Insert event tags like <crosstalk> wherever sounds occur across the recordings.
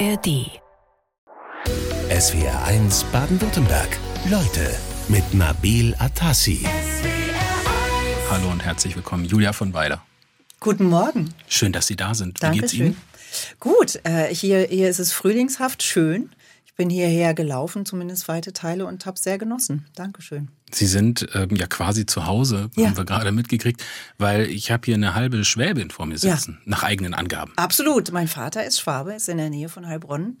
ARD. SWR 1 Baden-Württemberg. Leute mit Nabil Atassi. Hallo und herzlich willkommen, Julia von Weiler. Guten Morgen. Schön, dass Sie da sind. Wie geht's Dankeschön. Ihnen? Gut, äh, hier, hier ist es frühlingshaft schön. Bin hierher gelaufen, zumindest weite Teile, und habe sehr genossen. Dankeschön. Sie sind ähm, ja quasi zu Hause, Ja. haben wir gerade mitgekriegt, weil ich habe hier eine halbe Schwäbin vor mir Ja. sitzen, nach eigenen Angaben. Absolut. Mein Vater ist Schwabe, ist in der Nähe von Heilbronn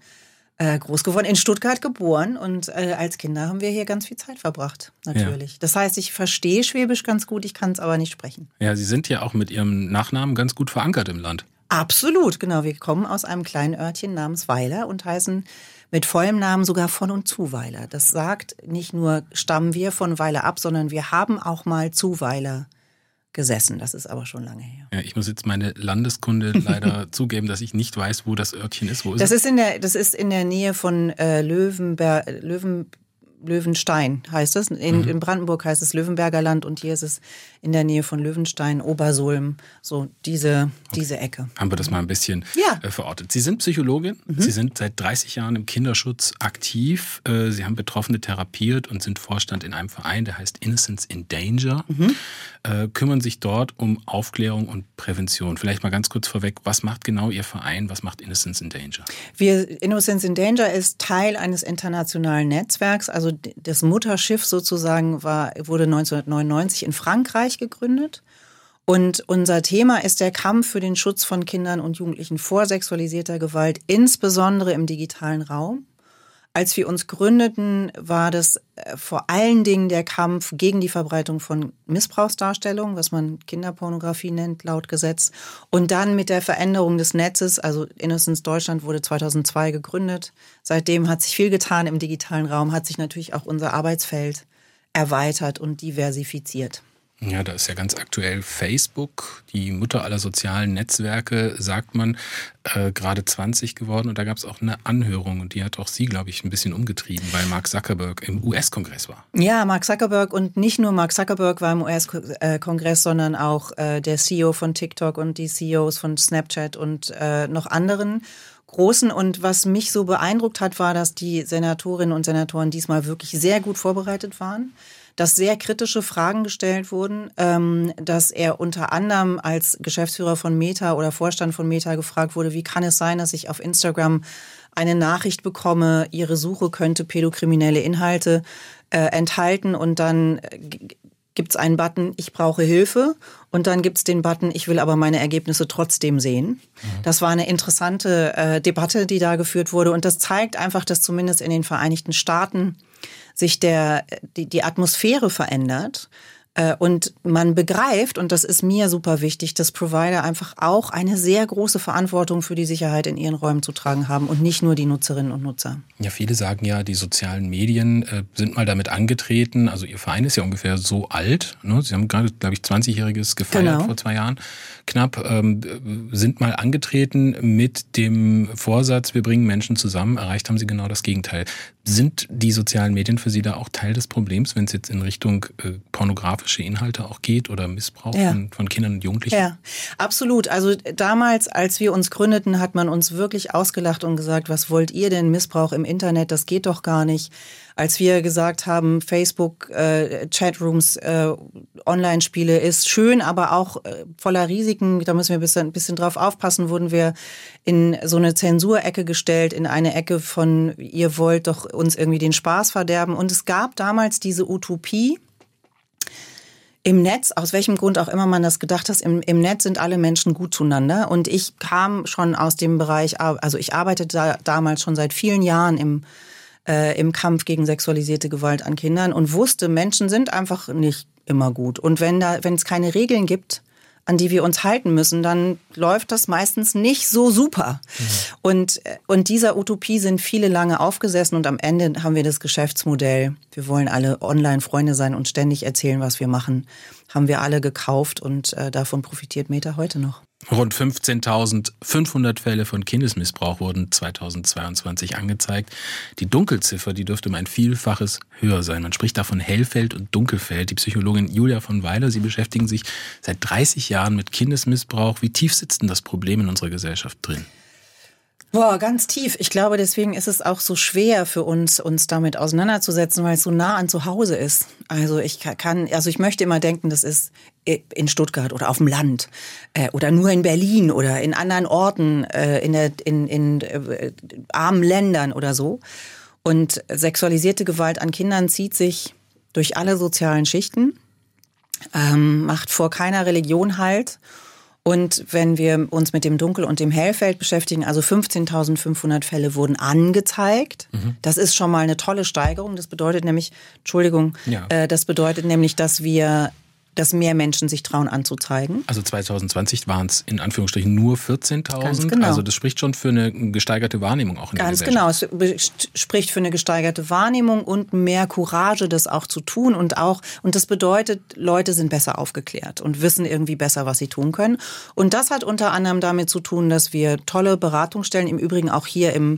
äh, groß geworden, in Stuttgart geboren. Und äh, als Kinder haben wir hier ganz viel Zeit verbracht, natürlich. Das heißt, ich verstehe Schwäbisch ganz gut, ich kann es aber nicht sprechen. Ja, Sie sind ja auch mit Ihrem Nachnamen ganz gut verankert im Land. Absolut, genau. Wir kommen aus einem kleinen Örtchen namens Weiler und heißen mit vollem Namen sogar von und zu Weiler. Das sagt, nicht nur stammen wir von Weiler ab, sondern wir haben auch mal zu Weiler gesessen. Das ist aber schon lange her. Ja, ich muss jetzt meine Landeskunde <laughs> leider zugeben, dass ich nicht weiß, wo das Örtchen ist. Wo ist Das es? ist in der, das ist in der Nähe von äh, Löwenber, Löwen, Löwenstein heißt es. In, Mhm. in Brandenburg heißt es Löwenberger Land und hier ist es in der Nähe von Löwenstein, Obersulm, so diese, diese Ecke. haben wir das mal ein bisschen Ja. Mhm. äh, verortet. Sie sind Psychologin, Sie sind seit 30 Jahren im Kinderschutz aktiv, äh, Sie haben Betroffene therapiert und sind Vorstand in einem Verein, der heißt Innocence in Danger, Mhm. äh, kümmern sich dort um Aufklärung und Prävention. Vielleicht mal ganz kurz vorweg, was macht genau Ihr Verein, was macht Innocence in Danger? Wir, Innocence in Danger ist Teil eines internationalen Netzwerks. Also das Mutterschiff sozusagen war, wurde 1999 in Frankreich gegründet. Und unser Thema ist der Kampf für den Schutz von Kindern und Jugendlichen vor sexualisierter Gewalt, insbesondere im digitalen Raum. Als wir uns gründeten, war das äh, vor allen Dingen der Kampf gegen die Verbreitung von Missbrauchsdarstellungen, was man Kinderpornografie nennt, laut Gesetz. Und dann mit der Veränderung des Netzes, also Innocence Deutschland wurde 2002 gegründet. Seitdem hat sich viel getan im digitalen Raum, hat sich natürlich auch unser Arbeitsfeld erweitert und diversifiziert. Ja, da ist ja ganz aktuell Facebook, die Mutter aller sozialen Netzwerke, sagt man, äh, gerade 20 geworden. Und da gab es auch eine Anhörung und die hat auch Sie, glaube ich, ein bisschen umgetrieben, weil Mark Zuckerberg im US-Kongress war. Ja, Mark Zuckerberg und nicht nur Mark Zuckerberg war im US-Kongress, sondern auch äh, der CEO von TikTok und die CEOs von Snapchat und äh, noch anderen großen. Und was mich so beeindruckt hat, war, dass die Senatorinnen und Senatoren diesmal wirklich sehr gut vorbereitet waren dass sehr kritische Fragen gestellt wurden, ähm, dass er unter anderem als Geschäftsführer von Meta oder Vorstand von Meta gefragt wurde, wie kann es sein, dass ich auf Instagram eine Nachricht bekomme, ihre Suche könnte pädokriminelle Inhalte äh, enthalten und dann äh, g- gibt's einen Button, ich brauche Hilfe und dann gibt's den Button, ich will aber meine Ergebnisse trotzdem sehen. Das war eine interessante äh, Debatte, die da geführt wurde und das zeigt einfach, dass zumindest in den Vereinigten Staaten sich der, die, die Atmosphäre verändert äh, und man begreift, und das ist mir super wichtig, dass Provider einfach auch eine sehr große Verantwortung für die Sicherheit in ihren Räumen zu tragen haben und nicht nur die Nutzerinnen und Nutzer. Ja, viele sagen ja, die sozialen Medien äh, sind mal damit angetreten. Also Ihr Verein ist ja ungefähr so alt. Ne? Sie haben gerade, glaube ich, 20-jähriges gefeiert Genau. vor zwei Jahren. Knapp ähm, äh, sind mal angetreten mit dem Vorsatz, wir bringen Menschen zusammen. Erreicht haben Sie genau das Gegenteil. Sind die sozialen Medien für Sie da auch Teil des Problems, wenn es jetzt in Richtung äh, pornografische Inhalte auch geht oder Missbrauch Ja. von, von Kindern und Jugendlichen? Ja, absolut. Also damals, als wir uns gründeten, hat man uns wirklich ausgelacht und gesagt, was wollt ihr denn? Missbrauch im Internet, das geht doch gar nicht. Als wir gesagt haben, Facebook, äh, Chatrooms, äh, Online-Spiele ist schön, aber auch äh, voller Risiken, da müssen wir ein bisschen, ein bisschen drauf aufpassen, wurden wir in so eine Zensurecke gestellt, in eine Ecke von, ihr wollt doch uns irgendwie den Spaß verderben. Und es gab damals diese Utopie, im Netz, aus welchem Grund auch immer man das gedacht hat, im, im Netz sind alle Menschen gut zueinander. Und ich kam schon aus dem Bereich, also ich arbeitete da, damals schon seit vielen Jahren im, äh, im Kampf gegen sexualisierte Gewalt an Kindern und wusste, Menschen sind einfach nicht immer gut. Und wenn da, wenn es keine Regeln gibt, an die wir uns halten müssen, dann läuft das meistens nicht so super. Und, äh, und dieser Utopie sind viele lange aufgesessen und am Ende haben wir das Geschäftsmodell. Wir wollen alle Online-Freunde sein und ständig erzählen, was wir machen. Haben wir alle gekauft und äh, davon profitiert Meta heute noch. Rund 15.500 Fälle von Kindesmissbrauch wurden 2022 angezeigt. Die Dunkelziffer, die dürfte um ein Vielfaches höher sein. Man spricht da von Hellfeld und Dunkelfeld. Die Psychologin Julia von Weiler, Sie beschäftigen sich seit 30 Jahren mit Kindesmissbrauch. Wie tief sitzt denn das Problem in unserer Gesellschaft drin? Boah, ganz tief. Ich glaube, deswegen ist es auch so schwer für uns, uns damit auseinanderzusetzen, weil es so nah an zu Hause ist. Also ich kann, also ich möchte immer denken, das ist in Stuttgart oder auf dem Land äh, oder nur in Berlin oder in anderen Orten, äh, in, der, in, in äh, armen Ländern oder so. Und sexualisierte Gewalt an Kindern zieht sich durch alle sozialen Schichten, ähm, macht vor keiner Religion halt und wenn wir uns mit dem Dunkel- und dem Hellfeld beschäftigen, also 15.500 Fälle wurden angezeigt. Mhm. Das ist schon mal eine tolle Steigerung. Das bedeutet nämlich, Entschuldigung, ja. äh, das bedeutet nämlich, dass wir dass mehr Menschen sich trauen anzuzeigen. Also 2020 waren es in Anführungsstrichen nur 14.000. Genau. Also das spricht schon für eine gesteigerte Wahrnehmung auch in Ganz der Gesellschaft. genau, es spricht für eine gesteigerte Wahrnehmung und mehr Courage, das auch zu tun und auch und das bedeutet, Leute sind besser aufgeklärt und wissen irgendwie besser, was sie tun können. Und das hat unter anderem damit zu tun, dass wir tolle Beratungsstellen im Übrigen auch hier im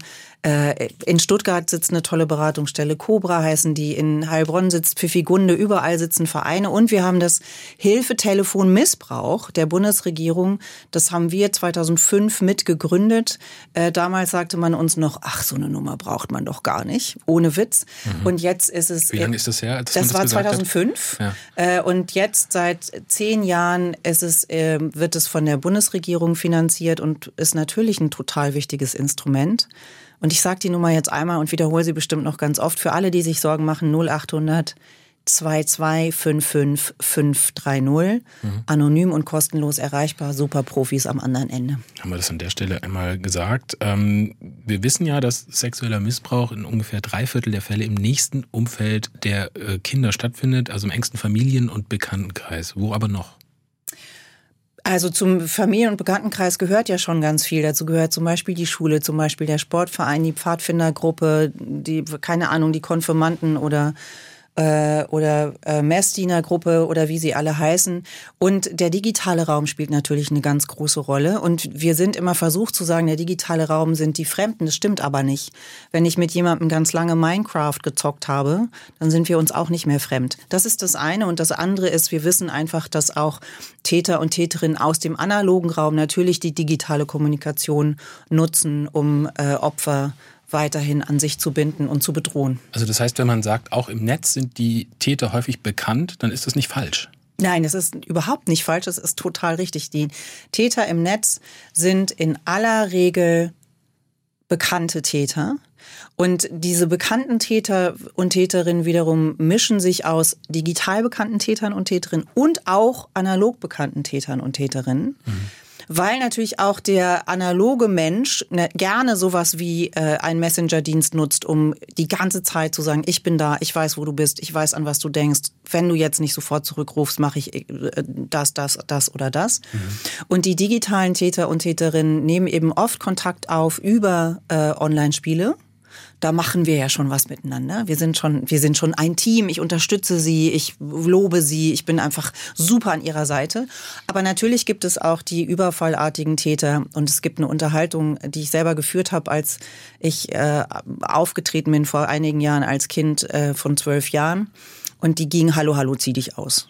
in Stuttgart sitzt eine tolle Beratungsstelle, Cobra heißen die, in Heilbronn sitzt Pfiffigunde, überall sitzen Vereine und wir haben das Hilfetelefon Missbrauch der Bundesregierung, das haben wir 2005 mitgegründet. Äh, damals sagte man uns noch, ach, so eine Nummer braucht man doch gar nicht, ohne Witz. Mhm. Und jetzt ist es... Wie lange ist das her? Das, das war 2005 ja. Äh, und jetzt seit zehn Jahren ist es, wird es von der Bundesregierung finanziert und ist natürlich ein total wichtiges Instrument. Und ich sage die Nummer jetzt einmal und wiederhole sie bestimmt noch ganz oft. Für alle, die sich Sorgen machen, 0800 2255 530. Mhm. Anonym und kostenlos erreichbar. Super Profis am anderen Ende. Haben wir das an der Stelle einmal gesagt. Ähm, wir wissen ja, dass sexueller Missbrauch in ungefähr drei Viertel der Fälle im nächsten Umfeld der äh, Kinder stattfindet, also im engsten Familien- und Bekanntenkreis. Wo aber noch? Also zum Familien- und Bekanntenkreis gehört ja schon ganz viel. Dazu gehört zum Beispiel die Schule, zum Beispiel der Sportverein, die Pfadfindergruppe, die, keine Ahnung, die Konfirmanden oder äh, oder äh, Messdienergruppe oder wie sie alle heißen. Und der digitale Raum spielt natürlich eine ganz große Rolle. Und wir sind immer versucht zu sagen, der digitale Raum sind die Fremden. Das stimmt aber nicht. Wenn ich mit jemandem ganz lange Minecraft gezockt habe, dann sind wir uns auch nicht mehr fremd. Das ist das eine. Und das andere ist, wir wissen einfach, dass auch Täter und Täterinnen aus dem analogen Raum natürlich die digitale Kommunikation nutzen, um äh, Opfer weiterhin an sich zu binden und zu bedrohen. Also das heißt, wenn man sagt, auch im Netz sind die Täter häufig bekannt, dann ist das nicht falsch. Nein, es ist überhaupt nicht falsch, es ist total richtig. Die Täter im Netz sind in aller Regel bekannte Täter. Und diese bekannten Täter und Täterinnen wiederum mischen sich aus digital bekannten Tätern und Täterinnen und auch analog bekannten Tätern und Täterinnen. Mhm weil natürlich auch der analoge Mensch ne, gerne sowas wie äh, einen Messenger-Dienst nutzt, um die ganze Zeit zu sagen, ich bin da, ich weiß, wo du bist, ich weiß, an was du denkst. Wenn du jetzt nicht sofort zurückrufst, mache ich äh, das, das, das oder das. Mhm. Und die digitalen Täter und Täterinnen nehmen eben oft Kontakt auf über äh, Online-Spiele da machen wir ja schon was miteinander. Wir sind schon, wir sind schon ein Team. Ich unterstütze sie, ich lobe sie, ich bin einfach super an ihrer Seite. Aber natürlich gibt es auch die überfallartigen Täter und es gibt eine Unterhaltung, die ich selber geführt habe, als ich äh, aufgetreten bin vor einigen Jahren als Kind äh, von zwölf Jahren. Und die ging Hallo, Hallo, zieh dich aus.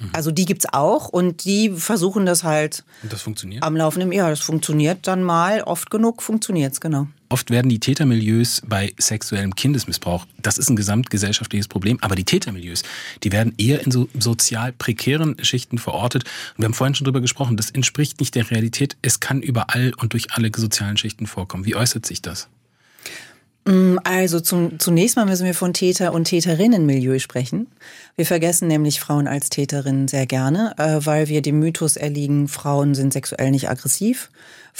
Mhm. Also die gibt's auch und die versuchen das halt. Und das funktioniert? Am laufenden, ja, das funktioniert dann mal. Oft genug funktioniert's, genau. Oft werden die Tätermilieus bei sexuellem Kindesmissbrauch, das ist ein gesamtgesellschaftliches Problem, aber die Tätermilieus, die werden eher in so sozial prekären Schichten verortet. Und wir haben vorhin schon drüber gesprochen, das entspricht nicht der Realität. Es kann überall und durch alle sozialen Schichten vorkommen. Wie äußert sich das? Mm, also zum, zunächst mal müssen wir von Täter- und Täterinnenmilieu sprechen. Wir vergessen nämlich Frauen als Täterinnen sehr gerne, äh, weil wir dem Mythos erliegen, Frauen sind sexuell nicht aggressiv.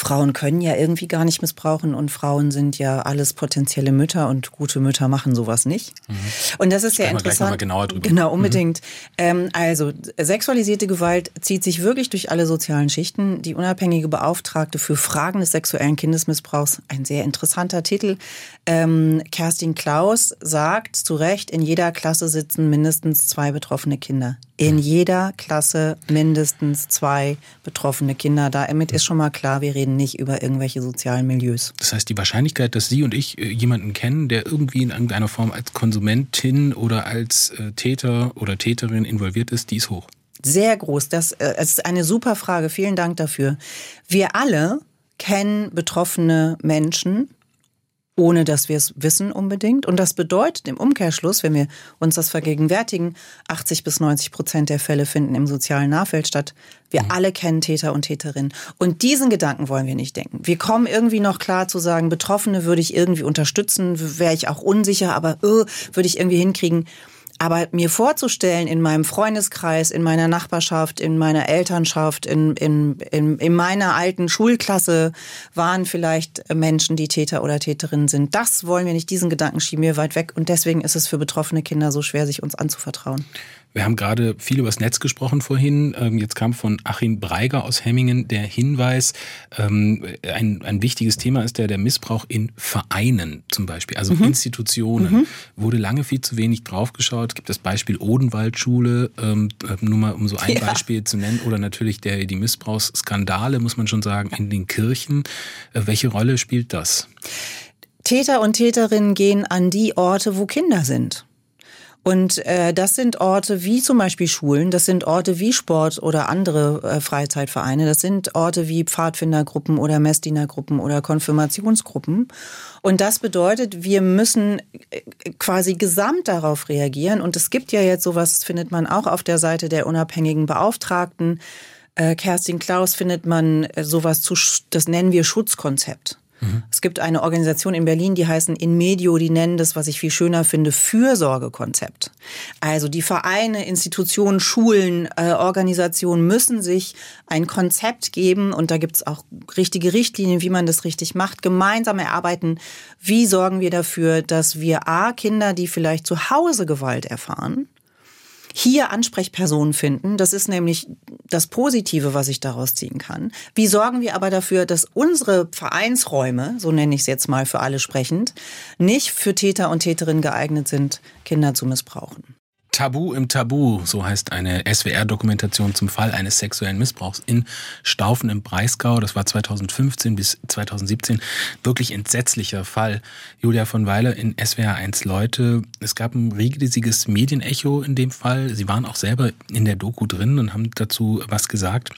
Frauen können ja irgendwie gar nicht missbrauchen und Frauen sind ja alles potenzielle Mütter und gute Mütter machen sowas nicht. Mhm. Und das ist sehr interessant. genauer drüber. Genau, mhm. unbedingt. Mhm. Ähm, also sexualisierte Gewalt zieht sich wirklich durch alle sozialen Schichten. Die unabhängige Beauftragte für Fragen des sexuellen Kindesmissbrauchs, ein sehr interessanter Titel. Ähm, Kerstin Klaus sagt zu Recht, in jeder Klasse sitzen mindestens zwei betroffene Kinder in jeder Klasse mindestens zwei betroffene Kinder. Damit ist schon mal klar, wir reden nicht über irgendwelche sozialen Milieus. Das heißt, die Wahrscheinlichkeit, dass Sie und ich äh, jemanden kennen, der irgendwie in irgendeiner Form als Konsumentin oder als äh, Täter oder Täterin involviert ist, die ist hoch. Sehr groß. Das äh, ist eine super Frage. Vielen Dank dafür. Wir alle kennen betroffene Menschen, ohne dass wir es wissen unbedingt. Und das bedeutet im Umkehrschluss, wenn wir uns das vergegenwärtigen, 80 bis 90 Prozent der Fälle finden im sozialen Nahfeld statt. Wir mhm. alle kennen Täter und Täterinnen. Und diesen Gedanken wollen wir nicht denken. Wir kommen irgendwie noch klar zu sagen, Betroffene würde ich irgendwie unterstützen, wäre ich auch unsicher, aber uh, würde ich irgendwie hinkriegen. Aber mir vorzustellen, in meinem Freundeskreis, in meiner Nachbarschaft, in meiner Elternschaft, in, in, in, in meiner alten Schulklasse waren vielleicht Menschen, die Täter oder Täterinnen sind. Das wollen wir nicht, diesen Gedanken schieben wir weit weg. Und deswegen ist es für betroffene Kinder so schwer, sich uns anzuvertrauen. Wir haben gerade viel übers Netz gesprochen vorhin. Ähm, jetzt kam von Achim Breiger aus Hemmingen der Hinweis, ähm, ein, ein wichtiges Thema ist der, der Missbrauch in Vereinen zum Beispiel, also mhm. Institutionen. Mhm. Wurde lange viel zu wenig draufgeschaut. Es gibt das Beispiel Odenwaldschule, ähm, nur mal um so ein ja. Beispiel zu nennen, oder natürlich der, die Missbrauchsskandale, muss man schon sagen, in den Kirchen. Äh, welche Rolle spielt das? Täter und Täterinnen gehen an die Orte, wo Kinder sind. Und äh, das sind Orte wie zum Beispiel Schulen, das sind Orte wie Sport oder andere äh, Freizeitvereine, das sind Orte wie Pfadfindergruppen oder Messdienergruppen oder Konfirmationsgruppen. Und das bedeutet, wir müssen äh, quasi gesamt darauf reagieren. Und es gibt ja jetzt sowas, findet man auch auf der Seite der unabhängigen Beauftragten. Äh, Kerstin Klaus findet man äh, sowas zu, das nennen wir Schutzkonzept. Mhm. Es gibt eine Organisation in Berlin, die heißen In Medio, die nennen das, was ich viel schöner finde, Fürsorgekonzept. Also die Vereine, Institutionen, Schulen, äh, Organisationen müssen sich ein Konzept geben und da gibt es auch richtige Richtlinien, wie man das richtig macht, gemeinsam erarbeiten, wie sorgen wir dafür, dass wir A, Kinder, die vielleicht zu Hause Gewalt erfahren, hier Ansprechpersonen finden. Das ist nämlich das Positive, was ich daraus ziehen kann. Wie sorgen wir aber dafür, dass unsere Vereinsräume, so nenne ich es jetzt mal für alle sprechend, nicht für Täter und Täterinnen geeignet sind, Kinder zu missbrauchen? Tabu im Tabu, so heißt eine SWR-Dokumentation zum Fall eines sexuellen Missbrauchs in Staufen im Breisgau. Das war 2015 bis 2017. Wirklich entsetzlicher Fall. Julia von Weiler in SWR 1 Leute. Es gab ein riesiges Medienecho in dem Fall. Sie waren auch selber in der Doku drin und haben dazu was gesagt.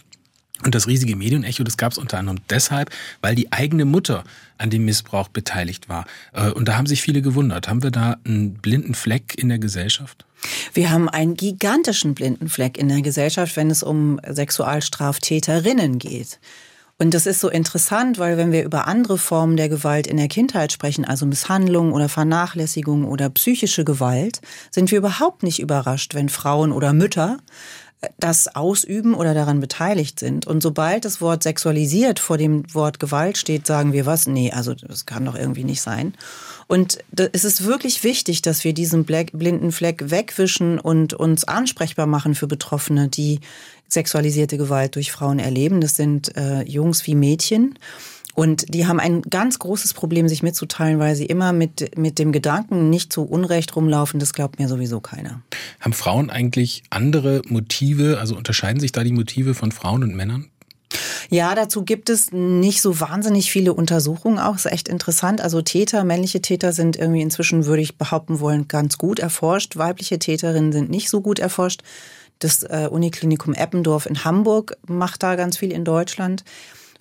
Und das riesige Medienecho, das gab es unter anderem deshalb, weil die eigene Mutter an dem Missbrauch beteiligt war. Äh, und da haben sich viele gewundert. Haben wir da einen blinden Fleck in der Gesellschaft? Wir haben einen gigantischen blinden Fleck in der Gesellschaft, wenn es um Sexualstraftäterinnen geht. Und das ist so interessant, weil wenn wir über andere Formen der Gewalt in der Kindheit sprechen, also Misshandlung oder Vernachlässigung oder psychische Gewalt, sind wir überhaupt nicht überrascht, wenn Frauen oder Mütter das ausüben oder daran beteiligt sind. Und sobald das Wort sexualisiert vor dem Wort Gewalt steht, sagen wir was? Nee, also das kann doch irgendwie nicht sein. Und es ist wirklich wichtig, dass wir diesen blinden Fleck wegwischen und uns ansprechbar machen für Betroffene, die sexualisierte Gewalt durch Frauen erleben. Das sind äh, Jungs wie Mädchen. Und die haben ein ganz großes Problem, sich mitzuteilen, weil sie immer mit, mit dem Gedanken nicht zu Unrecht rumlaufen. Das glaubt mir sowieso keiner. Haben Frauen eigentlich andere Motive? Also unterscheiden sich da die Motive von Frauen und Männern? Ja, dazu gibt es nicht so wahnsinnig viele Untersuchungen auch. Ist echt interessant. Also Täter, männliche Täter sind irgendwie inzwischen, würde ich behaupten wollen, ganz gut erforscht. Weibliche Täterinnen sind nicht so gut erforscht. Das äh, Uniklinikum Eppendorf in Hamburg macht da ganz viel in Deutschland.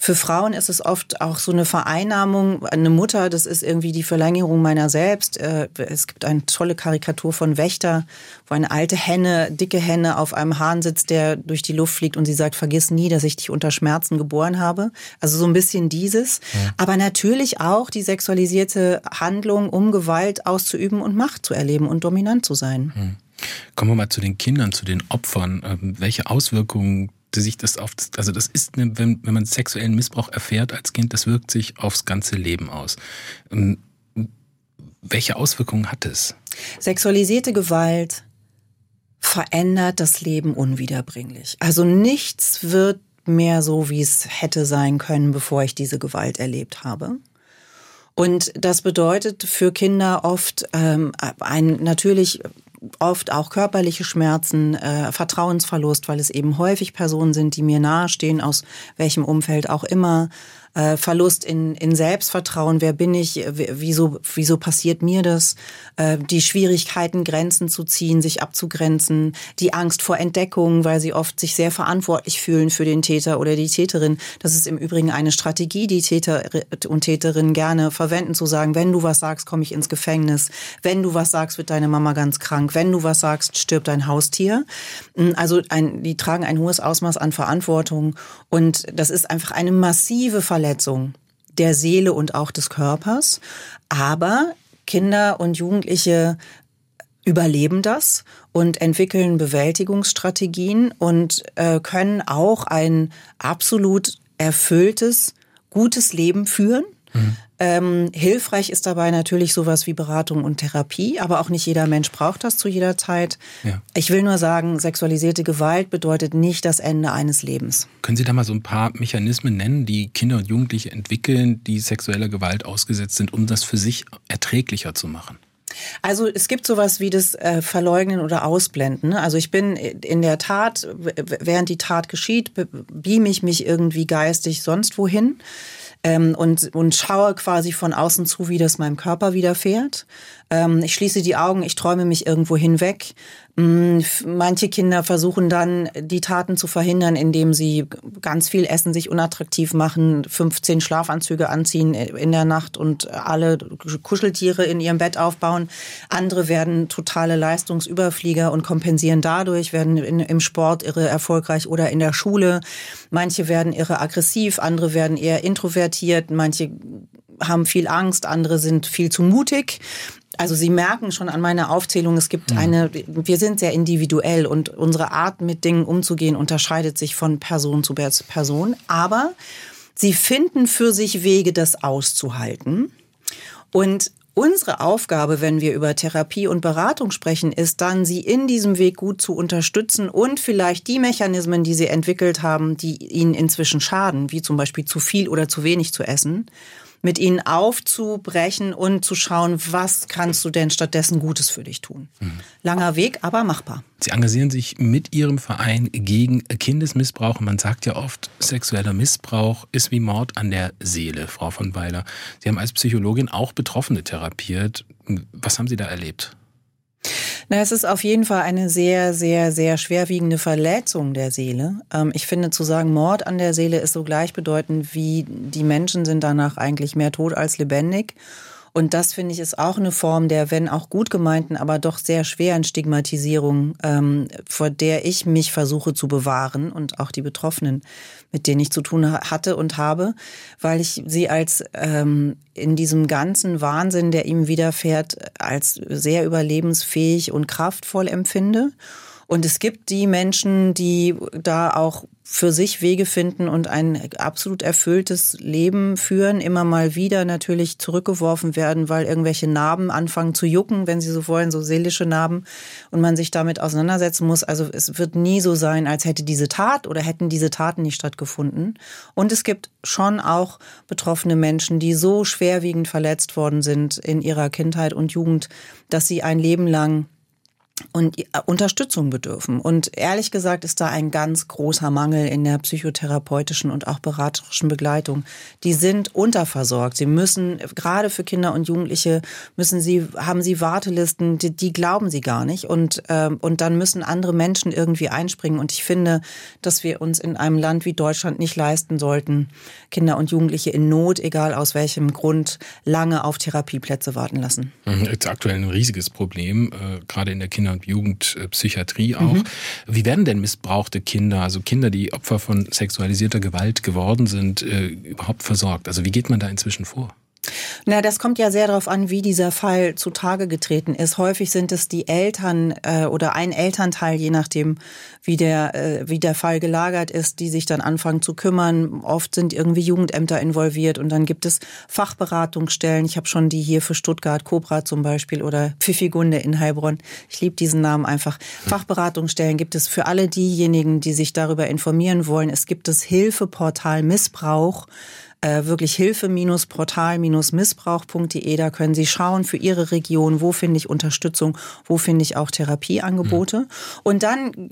Für Frauen ist es oft auch so eine Vereinnahmung. Eine Mutter, das ist irgendwie die Verlängerung meiner selbst. Äh, es gibt eine tolle Karikatur von Wächter, wo eine alte Henne, dicke Henne auf einem Hahn sitzt, der durch die Luft fliegt und sie sagt, vergiss nie, dass ich dich unter Schmerzen geboren habe. Also so ein bisschen dieses. Ja. Aber natürlich auch die sexualisierte Handlung, um Gewalt auszuüben und Macht zu erleben und dominant zu sein. Hm. Kommen wir mal zu den Kindern, zu den Opfern. Ähm, welche Auswirkungen sich das auf, also das ist, eine, wenn, wenn man sexuellen Missbrauch erfährt als Kind, das wirkt sich aufs ganze Leben aus. Ähm, welche Auswirkungen hat es? Sexualisierte Gewalt verändert das Leben unwiederbringlich. Also nichts wird mehr so, wie es hätte sein können, bevor ich diese Gewalt erlebt habe. Und das bedeutet für Kinder oft ähm, ein natürlich oft auch körperliche Schmerzen, äh, Vertrauensverlust, weil es eben häufig Personen sind, die mir nahestehen, aus welchem Umfeld auch immer, äh, Verlust in, in Selbstvertrauen, wer bin ich, wieso, wieso passiert mir das, äh, die Schwierigkeiten, Grenzen zu ziehen, sich abzugrenzen, die Angst vor Entdeckung, weil sie oft sich sehr verantwortlich fühlen für den Täter oder die Täterin. Das ist im Übrigen eine Strategie, die Täter und Täterinnen gerne verwenden, zu sagen, wenn du was sagst, komme ich ins Gefängnis, wenn du was sagst, wird deine Mama ganz krank, wenn du was sagst, stirbt dein Haustier. Also ein, die tragen ein hohes Ausmaß an Verantwortung. Und das ist einfach eine massive Verletzung der Seele und auch des Körpers. Aber Kinder und Jugendliche überleben das und entwickeln Bewältigungsstrategien und äh, können auch ein absolut erfülltes, gutes Leben führen. Mhm. Ähm, hilfreich ist dabei natürlich sowas wie Beratung und Therapie, aber auch nicht jeder Mensch braucht das zu jeder Zeit. Ja. Ich will nur sagen, sexualisierte Gewalt bedeutet nicht das Ende eines Lebens. Können Sie da mal so ein paar Mechanismen nennen, die Kinder und Jugendliche entwickeln, die sexueller Gewalt ausgesetzt sind, um das für sich erträglicher zu machen? Also es gibt sowas wie das äh, Verleugnen oder Ausblenden. Also ich bin in der Tat, während die Tat geschieht, beame ich mich irgendwie geistig sonst wohin ähm, und, und schaue quasi von außen zu, wie das meinem Körper widerfährt. Ähm, ich schließe die Augen, ich träume mich irgendwo hinweg. Mm, manche Kinder versuchen dann, die Taten zu verhindern, indem sie ganz viel essen, sich unattraktiv machen, 15 Schlafanzüge anziehen in der Nacht und alle Kuscheltiere in ihrem Bett aufbauen. Andere werden totale Leistungsüberflieger und kompensieren dadurch, werden in, im Sport irre erfolgreich oder in der Schule. Manche werden irre aggressiv, andere werden eher introvertiert, manche haben viel Angst, andere sind viel zu mutig. Also Sie merken schon an meiner Aufzählung, es gibt mhm. eine, wir sind sehr individuell und unsere Art mit Dingen umzugehen unterscheidet sich von Person zu Person. Aber Sie finden für sich Wege, das auszuhalten. Und Unsere Aufgabe, wenn wir über Therapie und Beratung sprechen, ist dann, sie in diesem Weg gut zu unterstützen und vielleicht die Mechanismen, die sie entwickelt haben, die ihnen inzwischen schaden, wie zum Beispiel zu viel oder zu wenig zu essen, mit ihnen aufzubrechen und zu schauen, was kannst du denn stattdessen Gutes für dich tun. Mhm. Langer Weg, aber machbar. Sie engagieren sich mit Ihrem Verein gegen Kindesmissbrauch. Man sagt ja oft, sexueller Missbrauch ist wie Mord an der Seele, Frau von Weiler. Sie haben als Psychologin auch Betroffene therapiert. Was haben Sie da erlebt? Na, es ist auf jeden Fall eine sehr, sehr, sehr schwerwiegende Verletzung der Seele. Ähm, ich finde, zu sagen, Mord an der Seele ist so gleichbedeutend wie die Menschen sind danach eigentlich mehr tot als lebendig. Und das finde ich ist auch eine Form der, wenn auch gut gemeinten, aber doch sehr schweren Stigmatisierung, ähm, vor der ich mich versuche zu bewahren und auch die Betroffenen, mit denen ich zu tun hatte und habe, weil ich sie als ähm, in diesem ganzen Wahnsinn, der ihm widerfährt, als sehr überlebensfähig und kraftvoll empfinde. Und es gibt die Menschen, die da auch für sich Wege finden und ein absolut erfülltes Leben führen, immer mal wieder natürlich zurückgeworfen werden, weil irgendwelche Narben anfangen zu jucken, wenn sie so wollen, so seelische Narben und man sich damit auseinandersetzen muss. Also es wird nie so sein, als hätte diese Tat oder hätten diese Taten nicht stattgefunden. Und es gibt schon auch betroffene Menschen, die so schwerwiegend verletzt worden sind in ihrer Kindheit und Jugend, dass sie ein Leben lang und äh, Unterstützung bedürfen. Und ehrlich gesagt ist da ein ganz großer Mangel in der psychotherapeutischen und auch beraterischen Begleitung. Die sind unterversorgt. Sie müssen, gerade für Kinder und Jugendliche, müssen sie, haben sie Wartelisten, die, die glauben sie gar nicht. Und, ähm, und dann müssen andere Menschen irgendwie einspringen. Und ich finde, dass wir uns in einem Land wie Deutschland nicht leisten sollten, Kinder und Jugendliche in Not, egal aus welchem Grund, lange auf Therapieplätze warten lassen. Mhm, jetzt aktuell ein riesiges Problem, äh, gerade in der Kinder- und Jugendpsychiatrie auch. Mhm. Wie werden denn missbrauchte Kinder, also Kinder, die Opfer von sexualisierter Gewalt geworden sind, äh, überhaupt versorgt? Also wie geht man da inzwischen vor? Na, das kommt ja sehr darauf an, wie dieser Fall zutage getreten ist. Häufig sind es die Eltern äh, oder ein Elternteil, je nachdem, wie der, äh, wie der Fall gelagert ist, die sich dann anfangen zu kümmern. Oft sind irgendwie Jugendämter involviert und dann gibt es Fachberatungsstellen. Ich habe schon die hier für Stuttgart, Cobra zum Beispiel oder Pfiffigunde in Heilbronn. Ich liebe diesen Namen einfach. Fachberatungsstellen gibt es für alle diejenigen, die sich darüber informieren wollen. Es gibt das Hilfeportal Missbrauch äh, wirklich Hilfe-Portal-Missbrauch.de. Da können Sie schauen für Ihre Region, wo finde ich Unterstützung, wo finde ich auch Therapieangebote. Mhm. Und dann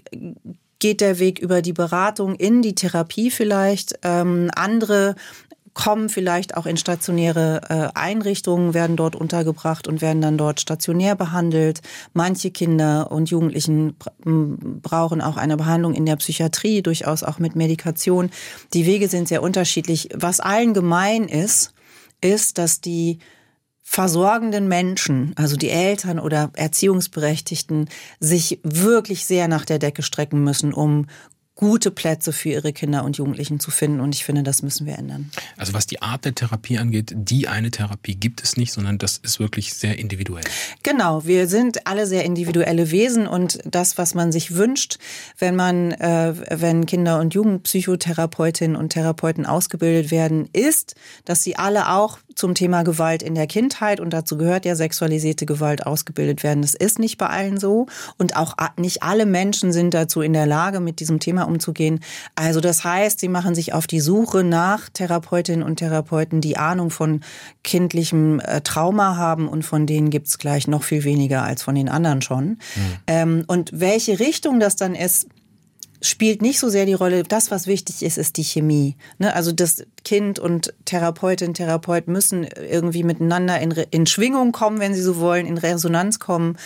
geht der Weg über die Beratung in die Therapie vielleicht. Ähm, andere kommen vielleicht auch in stationäre äh, Einrichtungen, werden dort untergebracht und werden dann dort stationär behandelt. Manche Kinder und Jugendlichen brauchen auch eine Behandlung in der Psychiatrie, durchaus auch mit Medikation. Die Wege sind sehr unterschiedlich. Was allen gemein ist, ist, dass die versorgenden Menschen, also die Eltern oder Erziehungsberechtigten, sich wirklich sehr nach der Decke strecken müssen, um gute Plätze für ihre Kinder und Jugendlichen zu finden. Und ich finde, das müssen wir ändern. Also was die Art der Therapie angeht, die eine Therapie gibt es nicht, sondern das ist wirklich sehr individuell. Genau, wir sind alle sehr individuelle Wesen und das, was man sich wünscht, wenn man, äh, wenn Kinder- und Jugendpsychotherapeutinnen und Therapeuten ausgebildet werden, ist, dass sie alle auch zum Thema Gewalt in der Kindheit und dazu gehört ja sexualisierte Gewalt ausgebildet werden. Das ist nicht bei allen so und auch nicht alle Menschen sind dazu in der Lage, mit diesem Thema umzugehen. Also das heißt, sie machen sich auf die Suche nach Therapeutinnen und Therapeuten, die Ahnung von kindlichem äh, Trauma haben und von denen gibt's gleich noch viel weniger als von den anderen schon. Mhm. Ähm, und welche Richtung das dann ist, spielt nicht so sehr die Rolle. Das, was wichtig ist, ist die Chemie. Ne? Also das Kind und Therapeutin, Therapeut müssen irgendwie miteinander in, in Schwingung kommen, wenn sie so wollen, in Resonanz kommen,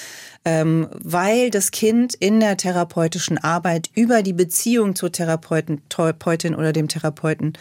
ähm, weil das Kind in der therapeutischen Arbeit über die Beziehung zur Therapeutin, Therapeutin oder dem Therapeuten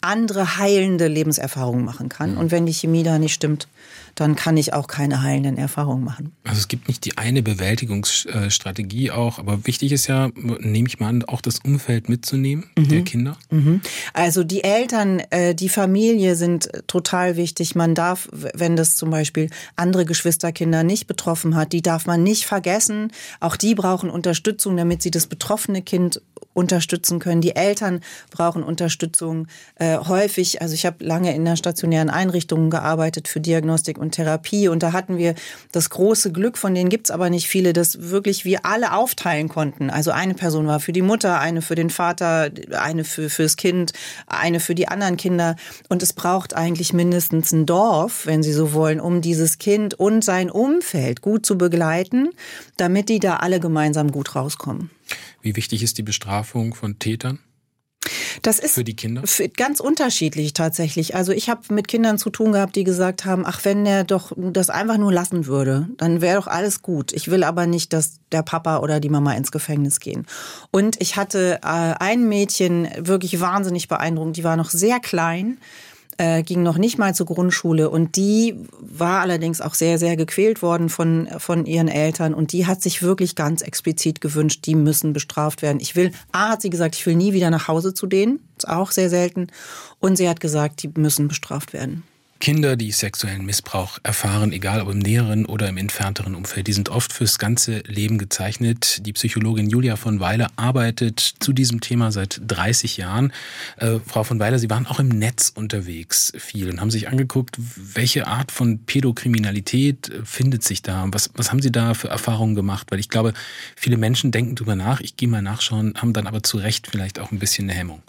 andere heilende Lebenserfahrungen machen kann. Mhm. Und wenn die Chemie da nicht stimmt, dann kann ich auch keine heilenden Erfahrungen machen. Also es gibt nicht die eine Bewältigungsstrategie auch, aber wichtig ist ja, nehme ich mal an, auch das Umfeld mitzunehmen mhm. der Kinder. Mhm. Also die Eltern, äh, die Familie sind total wichtig. Man darf, wenn das zum Beispiel andere Geschwisterkinder nicht betroffen hat, die darf man nicht vergessen. Auch die brauchen Unterstützung, damit sie das betroffene Kind unterstützen können. Die Eltern brauchen Unterstützung. Äh, häufig, also ich habe lange in der stationären Einrichtungen gearbeitet für Diagnostik und Therapie und da hatten wir das große Glück, von denen gibt's aber nicht viele, dass wirklich wir alle aufteilen konnten. Also eine Person war für die Mutter, eine für den Vater, eine für fürs Kind, eine für die anderen Kinder und es braucht eigentlich mindestens ein Dorf, wenn Sie so wollen, um dieses Kind und sein Umfeld gut zu begleiten, damit die da alle gemeinsam gut rauskommen. Wie wichtig ist die Bestrafung von Tätern? Das ist für die Kinder ganz unterschiedlich tatsächlich. Also ich habe mit Kindern zu tun gehabt, die gesagt haben, ach wenn der doch das einfach nur lassen würde, dann wäre doch alles gut. Ich will aber nicht, dass der Papa oder die Mama ins Gefängnis gehen. Und ich hatte äh, ein Mädchen wirklich wahnsinnig beeindruckend, die war noch sehr klein äh, ging noch nicht mal zur Grundschule und die war allerdings auch sehr, sehr gequält worden von, von ihren Eltern und die hat sich wirklich ganz explizit gewünscht, die müssen bestraft werden. Ich will, A hat sie gesagt, ich will nie wieder nach Hause zu denen, ist auch sehr selten und sie hat gesagt, die müssen bestraft werden. Kinder, die sexuellen Missbrauch erfahren, egal ob im näheren oder im entfernteren Umfeld, die sind oft fürs ganze Leben gezeichnet. Die Psychologin Julia von Weiler arbeitet zu diesem Thema seit 30 Jahren. Äh, Frau von Weiler, Sie waren auch im Netz unterwegs viel und haben sich angeguckt, welche Art von Pädokriminalität äh, findet sich da? Was, was haben Sie da für Erfahrungen gemacht? Weil ich glaube, viele Menschen denken drüber nach, ich gehe mal nachschauen, haben dann aber zu Recht vielleicht auch ein bisschen eine Hemmung.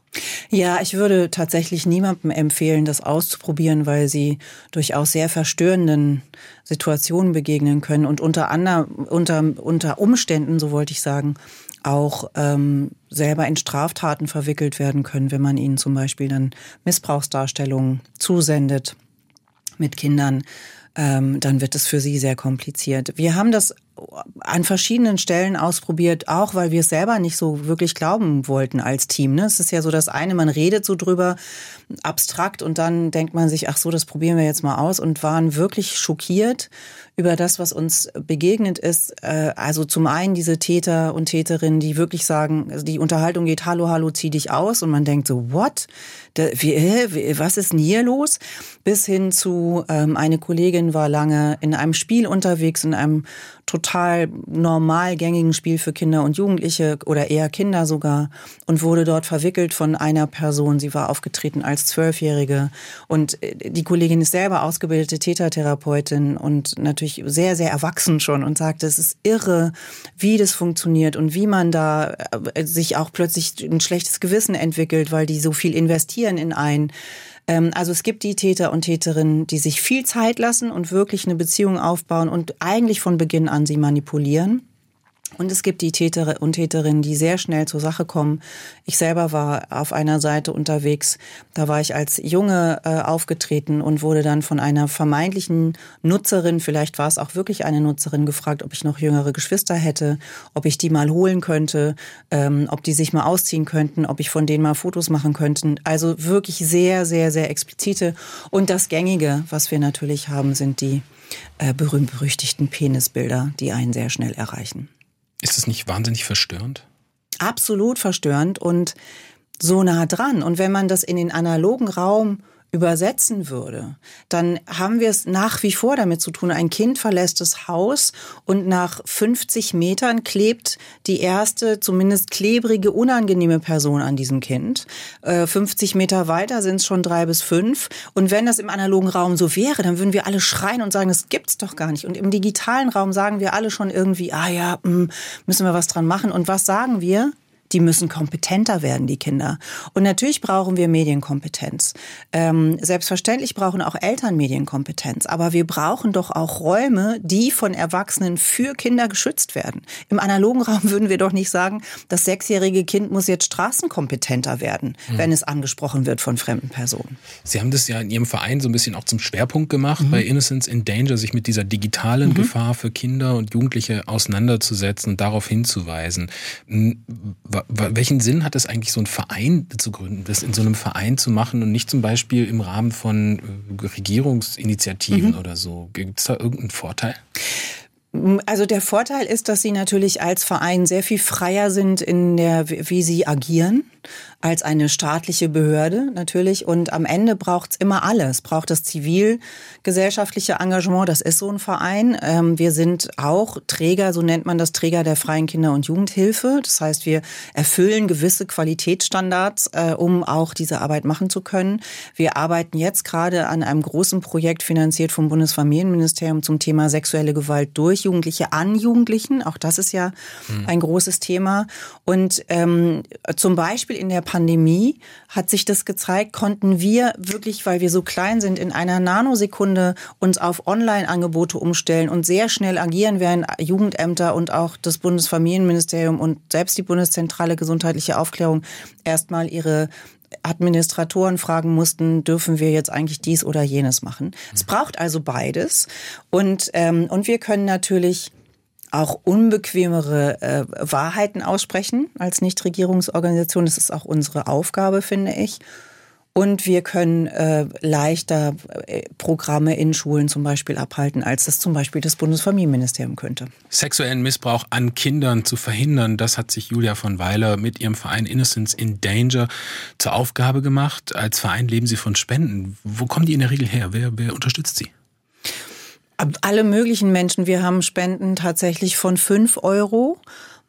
Ja, ich würde tatsächlich niemandem empfehlen, das auszuprobieren, weil sie durchaus sehr verstörenden Situationen begegnen können und unter anderem unter, unter Umständen, so wollte ich sagen, auch ähm, selber in Straftaten verwickelt werden können, wenn man ihnen zum Beispiel dann Missbrauchsdarstellungen zusendet mit Kindern, ähm, dann wird es für sie sehr kompliziert. Wir haben das an verschiedenen Stellen ausprobiert, auch weil wir es selber nicht so wirklich glauben wollten als Team. Ne? Es ist ja so das eine, man redet so drüber abstrakt und dann denkt man sich, ach so, das probieren wir jetzt mal aus und waren wirklich schockiert über das, was uns begegnet ist. Äh, also zum einen diese Täter und Täterinnen, die wirklich sagen, also die Unterhaltung geht, hallo, hallo, zieh dich aus und man denkt so, what? Was ist denn hier los? Bis hin zu, ähm, eine Kollegin war lange in einem Spiel unterwegs, in einem total normal gängigen Spiel für Kinder und Jugendliche oder eher Kinder sogar und wurde dort verwickelt von einer Person. Sie war aufgetreten als Zwölfjährige und äh, die Kollegin ist selber ausgebildete Tätertherapeutin und natürlich sehr, sehr erwachsen schon und sagte, es ist irre, wie das funktioniert und wie man da äh, sich auch plötzlich ein schlechtes Gewissen entwickelt, weil die so viel investieren in einen. Ähm, also es gibt die Täter und Täterinnen, die sich viel Zeit lassen und wirklich eine Beziehung aufbauen und eigentlich von Beginn an sie manipulieren. Und es gibt die Täter und Täterinnen, die sehr schnell zur Sache kommen. Ich selber war auf einer Seite unterwegs. Da war ich als Junge äh, aufgetreten und wurde dann von einer vermeintlichen Nutzerin, vielleicht war es auch wirklich eine Nutzerin, gefragt, ob ich noch jüngere Geschwister hätte, ob ich die mal holen könnte, ähm, ob die sich mal ausziehen könnten, ob ich von denen mal Fotos machen könnte. Also wirklich sehr, sehr, sehr explizite. Und das Gängige, was wir natürlich haben, sind die äh, berühmt-berüchtigten Penisbilder, die einen sehr schnell erreichen. Ist es nicht wahnsinnig verstörend? Absolut verstörend und so nah dran. Und wenn man das in den analogen Raum übersetzen würde, dann haben wir es nach wie vor damit zu tun. Ein Kind verlässt das Haus und nach 50 Metern klebt die erste, zumindest klebrige, unangenehme Person an diesem Kind. 50 äh, Meter weiter sind es schon drei bis fünf. Und wenn das im analogen Raum so wäre, dann würden wir alle schreien und sagen, das gibt's doch gar nicht. Und im digitalen Raum sagen wir alle schon irgendwie, ah ja, hm, müssen wir was dran machen. Und was sagen wir? Die müssen kompetenter werden, die Kinder. Und natürlich brauchen wir Medienkompetenz. Ähm, selbstverständlich brauchen auch Eltern Medienkompetenz. Aber wir brauchen doch auch Räume, die von Erwachsenen für Kinder geschützt werden. Im analogen Raum würden wir doch nicht sagen, das sechsjährige Kind muss jetzt straßenkompetenter werden, mhm. wenn es angesprochen wird von fremden Personen. Sie haben das ja in Ihrem Verein so ein bisschen auch zum Schwerpunkt gemacht, mhm. bei Innocence in Danger, sich mit dieser digitalen mhm. Gefahr für Kinder und Jugendliche auseinanderzusetzen und darauf hinzuweisen welchen Sinn hat es eigentlich, so einen Verein zu gründen, das in so einem Verein zu machen und nicht zum Beispiel im Rahmen von äh, Regierungsinitiativen mhm. oder so? Gibt es da irgendeinen Vorteil? Also der Vorteil ist, dass sie natürlich als Verein sehr viel freier sind in der, wie sie agieren als eine staatliche Behörde natürlich. Und am Ende braucht's immer alles. Braucht das zivilgesellschaftliche Engagement, das ist so ein Verein. Ähm, wir sind auch Träger, so nennt man das, Träger der freien Kinder- und Jugendhilfe. Das heißt, wir erfüllen gewisse Qualitätsstandards, äh, um auch diese Arbeit machen zu können. Wir arbeiten jetzt gerade an einem großen Projekt finanziert vom Bundesfamilienministerium zum Thema sexuelle Gewalt durch Jugendliche an Jugendlichen. Auch das ist ja hm. ein großes Thema. Und ähm, zum Beispiel in der Pandemie hat sich das gezeigt, konnten wir wirklich, weil wir so klein sind, in einer Nanosekunde uns auf Online-Angebote umstellen und sehr schnell agieren, während Jugendämter und auch das Bundesfamilienministerium und selbst die Bundeszentrale gesundheitliche Aufklärung erstmal ihre Administratoren fragen mussten, dürfen wir jetzt eigentlich dies oder jenes machen. Es braucht also beides. Und, ähm, und wir können natürlich auch unbequemere äh, Wahrheiten aussprechen als Nichtregierungsorganisation. Das ist auch unsere Aufgabe, finde ich. Und wir können äh, leichter äh, Programme in Schulen zum Beispiel abhalten, als das zum Beispiel das Bundesfamilienministerium könnte. Sexuellen Missbrauch an Kindern zu verhindern, das hat sich Julia von Weiler mit ihrem Verein Innocence in Danger zur Aufgabe gemacht. Als Verein leben Sie von Spenden. Wo kommen die in der Regel her? Wer, wer unterstützt Sie? alle möglichen Menschen. Wir haben Spenden tatsächlich von fünf Euro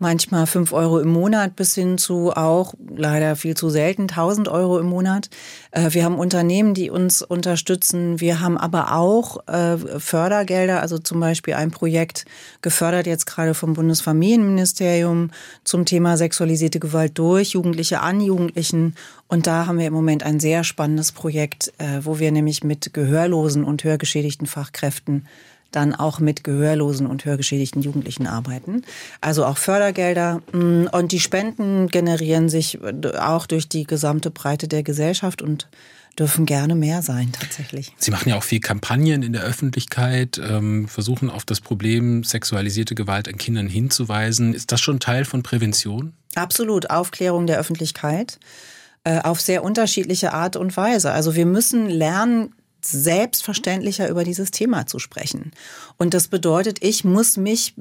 manchmal fünf Euro im Monat bis hin zu auch leider viel zu selten 1000 Euro im Monat. Äh, wir haben Unternehmen, die uns unterstützen. Wir haben aber auch äh, Fördergelder, also zum Beispiel ein Projekt gefördert jetzt gerade vom Bundesfamilienministerium zum Thema sexualisierte Gewalt durch Jugendliche an Jugendlichen. Und da haben wir im Moment ein sehr spannendes Projekt, äh, wo wir nämlich mit gehörlosen und hörgeschädigten Fachkräften dann auch mit gehörlosen und hörgeschädigten Jugendlichen arbeiten. Also auch Fördergelder. Mm, und die Spenden generieren sich auch durch die gesamte Breite der Gesellschaft und dürfen gerne mehr sein tatsächlich. Sie machen ja auch viel Kampagnen in der Öffentlichkeit, ähm, versuchen auf das Problem sexualisierte Gewalt an Kindern hinzuweisen. Ist das schon Teil von Prävention? Absolut, Aufklärung der Öffentlichkeit äh, auf sehr unterschiedliche Art und Weise. Also wir müssen lernen, selbstverständlicher über dieses Thema zu sprechen. Und das bedeutet, ich muss mich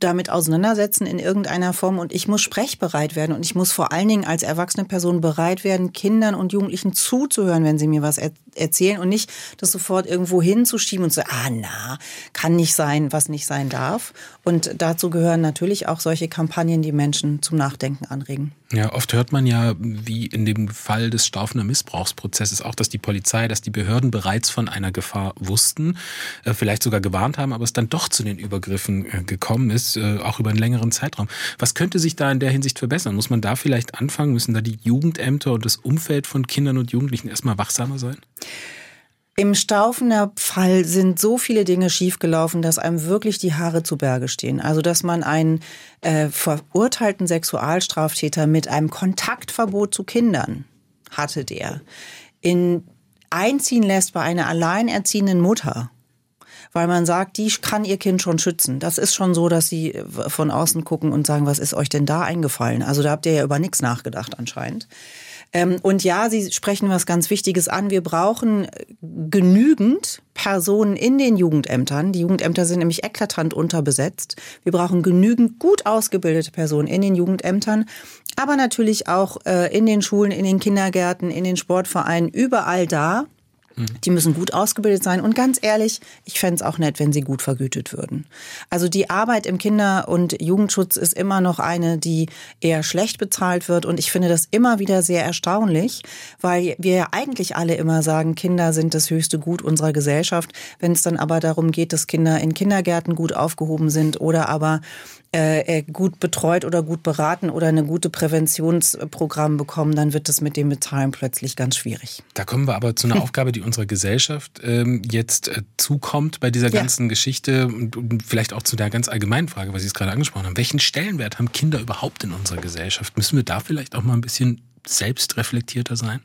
damit auseinandersetzen in irgendeiner Form und ich muss sprechbereit werden und ich muss vor allen Dingen als erwachsene Person bereit werden, Kindern und Jugendlichen zuzuhören, wenn sie mir was er erzählen und nicht das sofort irgendwo hinzuschieben und zu, so, ah na, kann nicht sein, was nicht sein darf. Und dazu gehören natürlich auch solche Kampagnen, die Menschen zum Nachdenken anregen. Ja, oft hört man ja, wie in dem Fall des Staufener Missbrauchsprozesses, auch, dass die Polizei, dass die Behörden bereits von einer Gefahr wussten, äh, vielleicht sogar gewarnt haben, aber es dann doch zu den Übergriffen äh, gekommen ist, äh, auch über einen längeren Zeitraum. Was könnte sich da in der Hinsicht verbessern? Muss man da vielleicht anfangen? Müssen da die Jugendämter und das Umfeld von Kindern und Jugendlichen erstmal wachsamer sein? Im Staufener Fall sind so viele Dinge schiefgelaufen, dass einem wirklich die Haare zu Berge stehen. Also, dass man einen äh, verurteilten Sexualstraftäter mit einem Kontaktverbot zu Kindern hatte der in einziehen lässt bei einer alleinerziehenden Mutter weil man sagt, die kann ihr Kind schon schützen. Das ist schon so, dass sie von außen gucken und sagen, was ist euch denn da eingefallen? Also da habt ihr ja über nichts nachgedacht anscheinend. Ähm, und ja, Sie sprechen was ganz Wichtiges an. Wir brauchen genügend Personen in den Jugendämtern. Die Jugendämter sind nämlich eklatant unterbesetzt. Wir brauchen genügend gut ausgebildete Personen in den Jugendämtern, aber natürlich auch äh, in den Schulen, in den Kindergärten, in den Sportvereinen, überall da, die müssen gut ausgebildet sein. Und ganz ehrlich, ich fände es auch nett, wenn sie gut vergütet würden. Also die Arbeit im Kinder- und Jugendschutz ist immer noch eine, die eher schlecht bezahlt wird. Und ich finde das immer wieder sehr erstaunlich, weil wir ja eigentlich alle immer sagen, Kinder sind das höchste Gut unserer Gesellschaft. Wenn es dann aber darum geht, dass Kinder in Kindergärten gut aufgehoben sind oder aber äh, gut betreut oder gut beraten oder eine gute Präventionsprogramm bekommen, dann wird das mit dem Bezahlen plötzlich ganz schwierig. Da kommen wir aber zu einer <laughs> Aufgabe, die unserer Gesellschaft ähm, jetzt äh, zukommt bei dieser ganzen ja. Geschichte und, und, vielleicht auch zu der ganz allgemeinen Frage, was Sie es gerade angesprochen haben. Welchen Stellenwert haben Kinder überhaupt in unserer Gesellschaft? Müssen wir da vielleicht auch mal ein bisschen selbstreflektierter sein?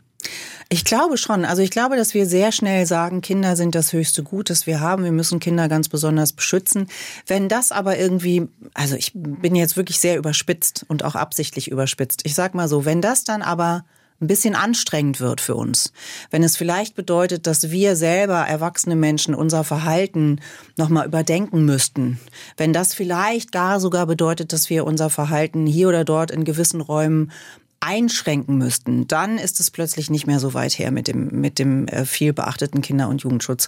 Ich glaube schon. Also ich glaube, dass wir sehr schnell sagen, Kinder sind das höchste Gut, das wir haben. Wir müssen Kinder ganz besonders beschützen. Wenn das aber irgendwie, also ich bin jetzt wirklich sehr überspitzt und auch absichtlich überspitzt. Ich sag mal so, wenn das dann aber ein bisschen anstrengend wird für uns. Wenn es vielleicht bedeutet, dass wir selber erwachsene Menschen unser Verhalten nochmal überdenken müssten. Wenn das vielleicht gar sogar bedeutet, dass wir unser Verhalten hier oder dort in gewissen Räumen einschränken müssten, dann ist es plötzlich nicht mehr so weit her mit dem, mit dem äh, viel beachteten Kinder- und Jugendschutz.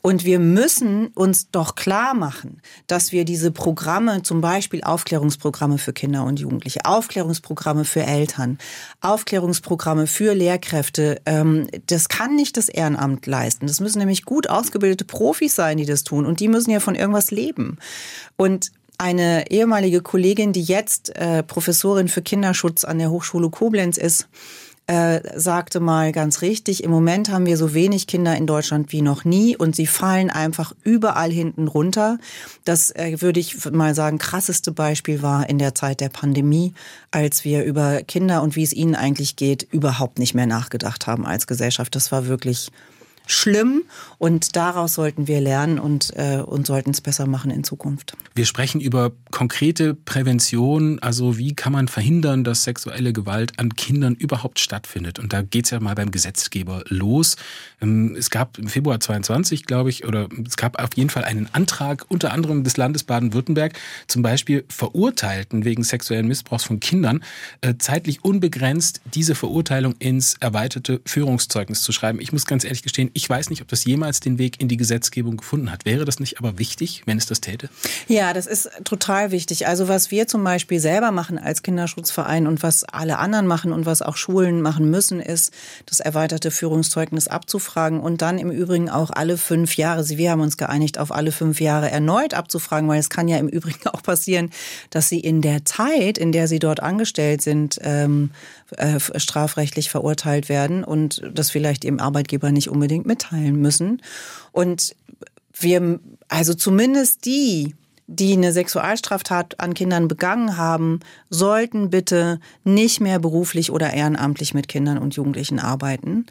Und wir müssen uns doch klar machen, dass wir diese Programme, zum Beispiel Aufklärungsprogramme für Kinder und Jugendliche, Aufklärungsprogramme für Eltern, Aufklärungsprogramme für Lehrkräfte, ähm, das kann nicht das Ehrenamt leisten. Das müssen nämlich gut ausgebildete Profis sein, die das tun. Und die müssen ja von irgendwas leben. Und eine ehemalige Kollegin, die jetzt äh, Professorin für Kinderschutz an der Hochschule Koblenz ist, äh, sagte mal ganz richtig, im Moment haben wir so wenig Kinder in Deutschland wie noch nie und sie fallen einfach überall hinten runter. Das äh, würde ich mal sagen, krasseste Beispiel war in der Zeit der Pandemie, als wir über Kinder und wie es ihnen eigentlich geht, überhaupt nicht mehr nachgedacht haben als Gesellschaft. Das war wirklich schlimm und daraus sollten wir lernen und, äh, und sollten es besser machen in Zukunft. Wir sprechen über konkrete Prävention, also wie kann man verhindern, dass sexuelle Gewalt an Kindern überhaupt stattfindet. Und da geht es ja mal beim Gesetzgeber los. Ähm, es gab im Februar 22, glaube ich, oder es gab auf jeden Fall einen Antrag unter anderem des Landes Baden-Württemberg, zum Beispiel Verurteilten wegen sexuellen Missbrauchs von Kindern äh, zeitlich unbegrenzt diese Verurteilung ins erweiterte Führungszeugnis zu schreiben. Ich muss ganz ehrlich gestehen, ich weiß nicht, ob das jemals den Weg in die Gesetzgebung gefunden hat. Wäre das nicht aber wichtig, wenn es das täte? Ja, das ist total wichtig. Also was wir zum Beispiel selber machen als Kinderschutzverein und was alle anderen machen und was auch Schulen machen müssen, ist, das erweiterte Führungszeugnis abzufragen und dann im Übrigen auch alle fünf Jahre, wir haben uns geeinigt, auf alle fünf Jahre erneut abzufragen, weil es kann ja im <laughs> Übrigen auch passieren, dass sie in der Zeit, in der sie dort angestellt sind, ähm, äh, strafrechtlich verurteilt werden und das vielleicht ihrem Arbeitgeber nicht unbedingt mitteilen müssen. Und wir, also zumindest die, die eine Sexualstraftat an Kindern begangen haben, sollten bitte nicht mehr beruflich oder ehrenamtlich mit Kindern und Jugendlichen arbeiten.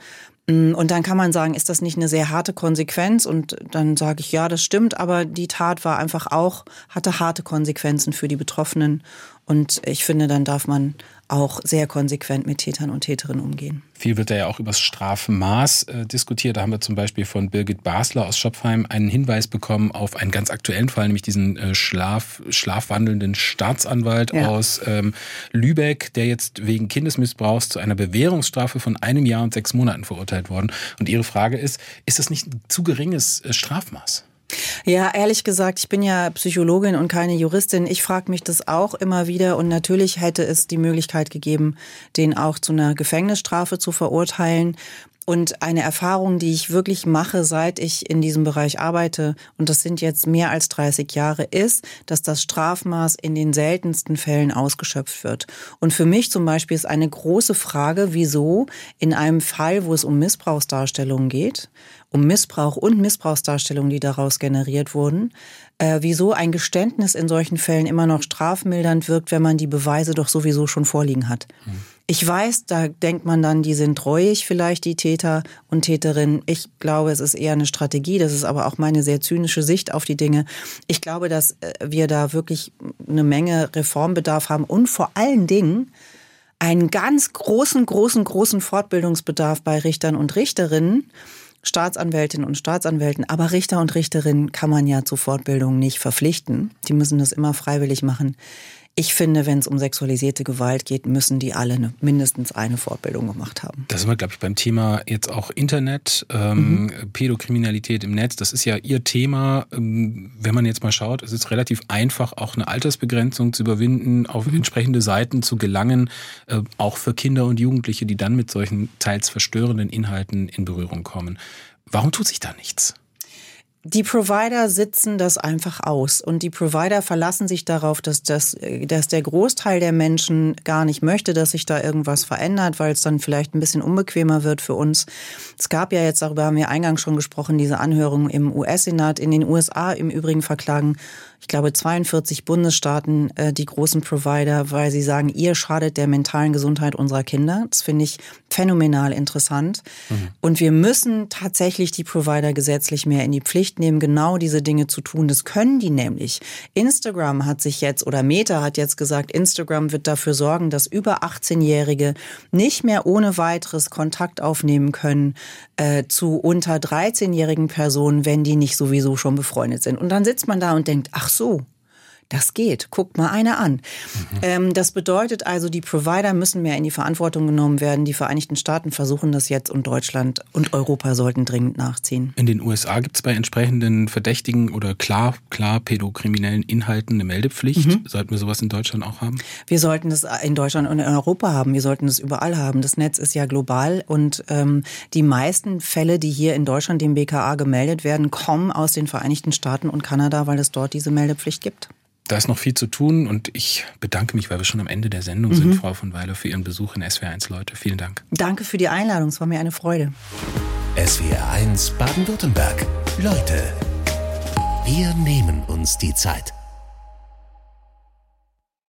Und dann kann man sagen, ist das nicht eine sehr harte Konsequenz? Und dann sage ich, ja, das stimmt, aber die Tat war einfach auch, hatte harte Konsequenzen für die Betroffenen. Und ich finde, dann darf man auch sehr konsequent mit Tätern und Täterinnen umgehen. Viel wird da ja auch über das Strafmaß äh, diskutiert. Da haben wir zum Beispiel von Birgit Basler aus Schopfheim einen Hinweis bekommen auf einen ganz aktuellen Fall, nämlich diesen äh, Schlaf, schlafwandelnden Staatsanwalt ja. aus ähm, Lübeck, der jetzt wegen Kindesmissbrauchs zu einer Bewährungsstrafe von einem Jahr und sechs Monaten verurteilt worden. Und Ihre Frage ist, ist das nicht ein zu geringes äh, Strafmaß? Ja, ehrlich gesagt, ich bin ja Psychologin und keine Juristin. Ich frage mich das auch immer wieder und natürlich hätte es die Möglichkeit gegeben, den auch zu einer Gefängnisstrafe zu verurteilen. Und eine Erfahrung, die ich wirklich mache, seit ich in diesem Bereich arbeite, und das sind jetzt mehr als 30 Jahre, ist, dass das Strafmaß in den seltensten Fällen ausgeschöpft wird. Und für mich zum Beispiel ist eine große Frage, wieso in einem Fall, wo es um Missbrauchsdarstellungen geht, um Missbrauch und Missbrauchsdarstellungen, die daraus generiert wurden, äh, wieso ein Geständnis in solchen Fällen immer noch strafmildernd wirkt, wenn man die Beweise doch sowieso schon vorliegen hat. Mhm. Ich weiß, da denkt man dann, die sind treuig vielleicht, die Täter und Täterinnen. Ich glaube, es ist eher eine Strategie. Das ist aber auch meine sehr zynische Sicht auf die Dinge. Ich glaube, dass äh, wir da wirklich eine Menge Reformbedarf haben und vor allen Dingen einen ganz großen, großen, großen Fortbildungsbedarf bei Richtern und Richterinnen Staatsanwältinnen und Staatsanwälten, aber Richter und Richterinnen kann man ja zu Fortbildung nicht verpflichten. Die müssen das immer freiwillig machen. Ich finde, wenn es um sexualisierte Gewalt geht, müssen die alle eine, mindestens eine Fortbildung gemacht haben. Da sind wir, glaube ich, beim Thema jetzt auch Internet, ähm, mhm. Pädokriminalität im Netz. Das ist ja Ihr Thema. Ähm, wenn man jetzt mal schaut, es ist relativ einfach, auch eine Altersbegrenzung zu überwinden, auf mhm. entsprechende Seiten zu gelangen, äh, auch für Kinder und Jugendliche, die dann mit solchen teils verstörenden Inhalten in Berührung kommen. Warum tut sich da nichts? Die Provider sitzen das einfach aus und die Provider verlassen sich darauf, dass, das, dass der Großteil der Menschen gar nicht möchte, dass sich da irgendwas verändert, weil es dann vielleicht ein bisschen unbequemer wird für uns. Es gab ja jetzt, darüber haben wir eingangs schon gesprochen, diese Anhörung im US-Senat. In den USA im Übrigen verklagen ich glaube, 42 Bundesstaaten äh, die großen Provider, weil sie sagen, ihr schadet der mentalen Gesundheit unserer Kinder. Das finde ich phänomenal interessant. Mhm. Und wir müssen tatsächlich die Provider gesetzlich mehr in die Pflicht nehmen, genau diese Dinge zu tun. Das können die nämlich. Instagram hat sich jetzt oder Meta hat jetzt gesagt, Instagram wird dafür sorgen, dass über 18-Jährige nicht mehr ohne weiteres Kontakt aufnehmen können äh, zu unter 13-jährigen Personen, wenn die nicht sowieso schon befreundet sind. Und dann sitzt man da und denkt, ach so, das geht. Guckt mal einer an. Mhm. Ähm, das bedeutet also, die Provider müssen mehr in die Verantwortung genommen werden. Die Vereinigten Staaten versuchen das jetzt und Deutschland und Europa sollten dringend nachziehen. In den USA gibt es bei entsprechenden verdächtigen oder klar, klar pädokriminellen Inhalten eine Meldepflicht. Mhm. Sollten wir sowas in Deutschland auch haben? Wir sollten das in Deutschland und in Europa haben. Wir sollten das überall haben. Das Netz ist ja global und ähm, die meisten Fälle, die hier in Deutschland dem BKA gemeldet werden, kommen aus den Vereinigten Staaten und Kanada, weil es dort diese Meldepflicht gibt. Da ist noch viel zu tun und ich bedanke mich, weil wir schon am Ende der Sendung mhm. sind, Frau von Weiler, für Ihren Besuch in SWR1 Leute. Vielen Dank. Danke für die Einladung, es war mir eine Freude. SWR1 Baden-Württemberg. Leute, wir nehmen uns die Zeit.